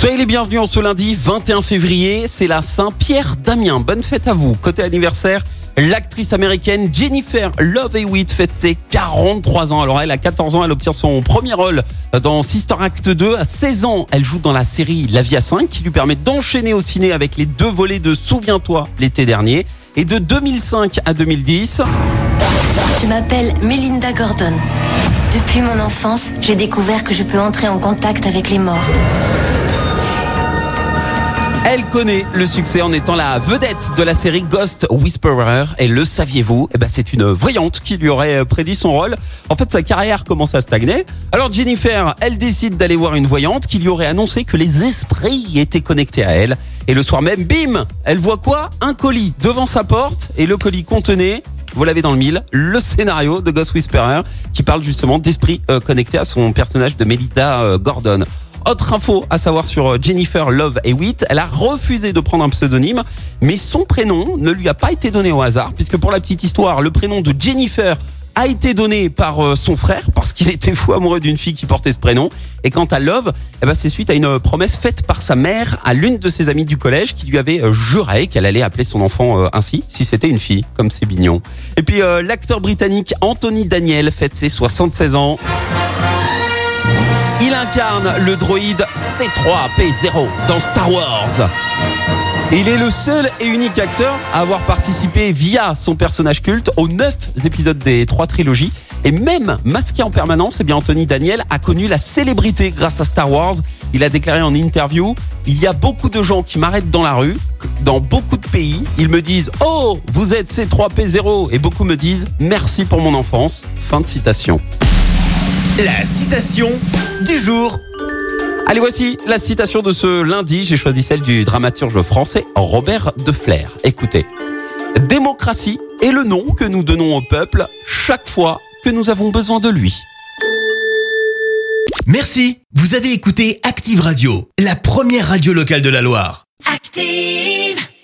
Soyez les bienvenus en ce lundi 21 février, c'est la Saint-Pierre Damien. Bonne fête à vous. Côté anniversaire, l'actrice américaine Jennifer Love Hewitt fête ses 43 ans. Alors elle a 14 ans, elle obtient son premier rôle dans Sister Act 2. À 16 ans, elle joue dans la série La Vie à 5 qui lui permet d'enchaîner au ciné avec les deux volets de Souviens-toi l'été dernier. Et de 2005 à 2010, Je m'appelle Melinda Gordon. Depuis mon enfance, j'ai découvert que je peux entrer en contact avec les morts. Elle connaît le succès en étant la vedette de la série Ghost Whisperer. Et le saviez-vous? Eh ben, c'est une voyante qui lui aurait prédit son rôle. En fait, sa carrière commence à stagner. Alors Jennifer, elle décide d'aller voir une voyante qui lui aurait annoncé que les esprits étaient connectés à elle. Et le soir même, bim Elle voit quoi? Un colis devant sa porte. Et le colis contenait vous l'avez dans le mille, le scénario de Ghost Whisperer qui parle justement d'esprits euh, connectés à son personnage de Melinda euh, Gordon. Autre info à savoir sur euh, Jennifer Love Hewitt, elle a refusé de prendre un pseudonyme, mais son prénom ne lui a pas été donné au hasard, puisque pour la petite histoire, le prénom de Jennifer a été donné par euh, son frère parce qu'il était fou amoureux d'une fille qui portait ce prénom. Et quant à Love, eh ben c'est suite à une promesse faite par sa mère à l'une de ses amies du collège qui lui avait euh, juré qu'elle allait appeler son enfant euh, ainsi si c'était une fille, comme c'est mignon. Et puis euh, l'acteur britannique Anthony Daniel fête ses 76 ans. Incarne le droïde C3P0 dans Star Wars. Il est le seul et unique acteur à avoir participé via son personnage culte aux neuf épisodes des trois trilogies. Et même masqué en permanence, eh bien Anthony Daniel a connu la célébrité grâce à Star Wars. Il a déclaré en interview Il y a beaucoup de gens qui m'arrêtent dans la rue, dans beaucoup de pays. Ils me disent Oh, vous êtes C3P0 Et beaucoup me disent Merci pour mon enfance. Fin de citation. La citation du jour. Allez, voici la citation de ce lundi. J'ai choisi celle du dramaturge français Robert Deflers. Écoutez. Démocratie est le nom que nous donnons au peuple chaque fois que nous avons besoin de lui. Merci, vous avez écouté Active Radio, la première radio locale de la Loire. Active.